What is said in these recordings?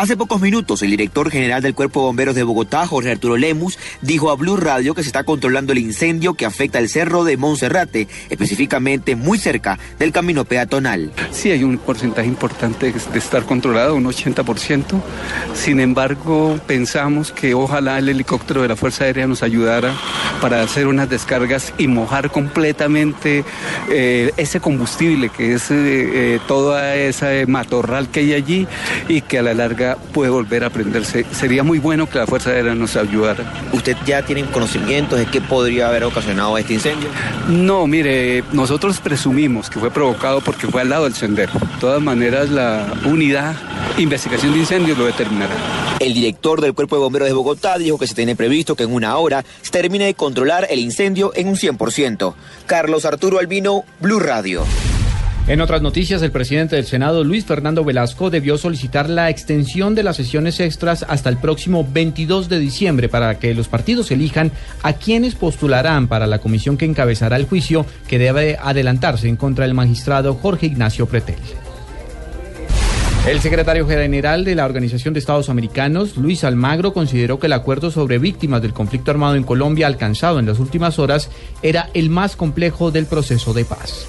Hace pocos minutos, el director general del Cuerpo de Bomberos de Bogotá, Jorge Arturo Lemus, dijo a Blue Radio que se está controlando el incendio que afecta el cerro de Monserrate, específicamente muy cerca del camino peatonal. Sí, hay un porcentaje importante de estar controlado, un 80%. Sin embargo, pensamos que ojalá el helicóptero de la Fuerza Aérea nos ayudara para hacer unas descargas y mojar completamente eh, ese combustible que es eh, eh, toda esa matorral que hay allí y que a la larga puede volver a prenderse. Sería muy bueno que la Fuerza Aérea nos ayudara. ¿Usted ya tiene conocimientos de qué podría haber ocasionado este incendio? No, mire, nosotros presumimos que fue provocado porque fue al lado del sendero. De todas maneras, la unidad investigación de incendios lo determinará. El director del Cuerpo de Bomberos de Bogotá dijo que se tiene previsto que en una hora se termine de controlar el incendio en un 100%. Carlos Arturo Albino, Blue Radio. En otras noticias, el presidente del Senado, Luis Fernando Velasco, debió solicitar la extensión de las sesiones extras hasta el próximo 22 de diciembre para que los partidos elijan a quienes postularán para la comisión que encabezará el juicio que debe adelantarse en contra del magistrado Jorge Ignacio Pretel. El secretario general de la Organización de Estados Americanos, Luis Almagro, consideró que el acuerdo sobre víctimas del conflicto armado en Colombia alcanzado en las últimas horas era el más complejo del proceso de paz.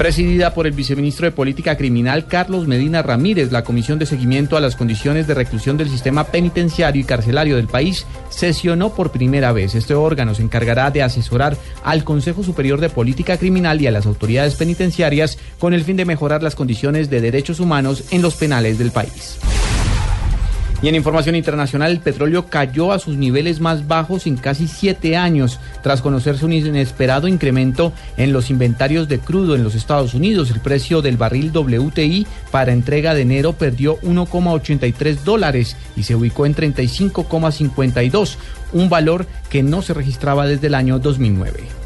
Presidida por el viceministro de Política Criminal Carlos Medina Ramírez, la Comisión de Seguimiento a las Condiciones de Reclusión del Sistema Penitenciario y Carcelario del país sesionó por primera vez. Este órgano se encargará de asesorar al Consejo Superior de Política Criminal y a las autoridades penitenciarias con el fin de mejorar las condiciones de derechos humanos en los penales del país. Y en información internacional, el petróleo cayó a sus niveles más bajos en casi siete años, tras conocerse un inesperado incremento en los inventarios de crudo en los Estados Unidos. El precio del barril WTI para entrega de enero perdió 1,83 dólares y se ubicó en 35,52, un valor que no se registraba desde el año 2009.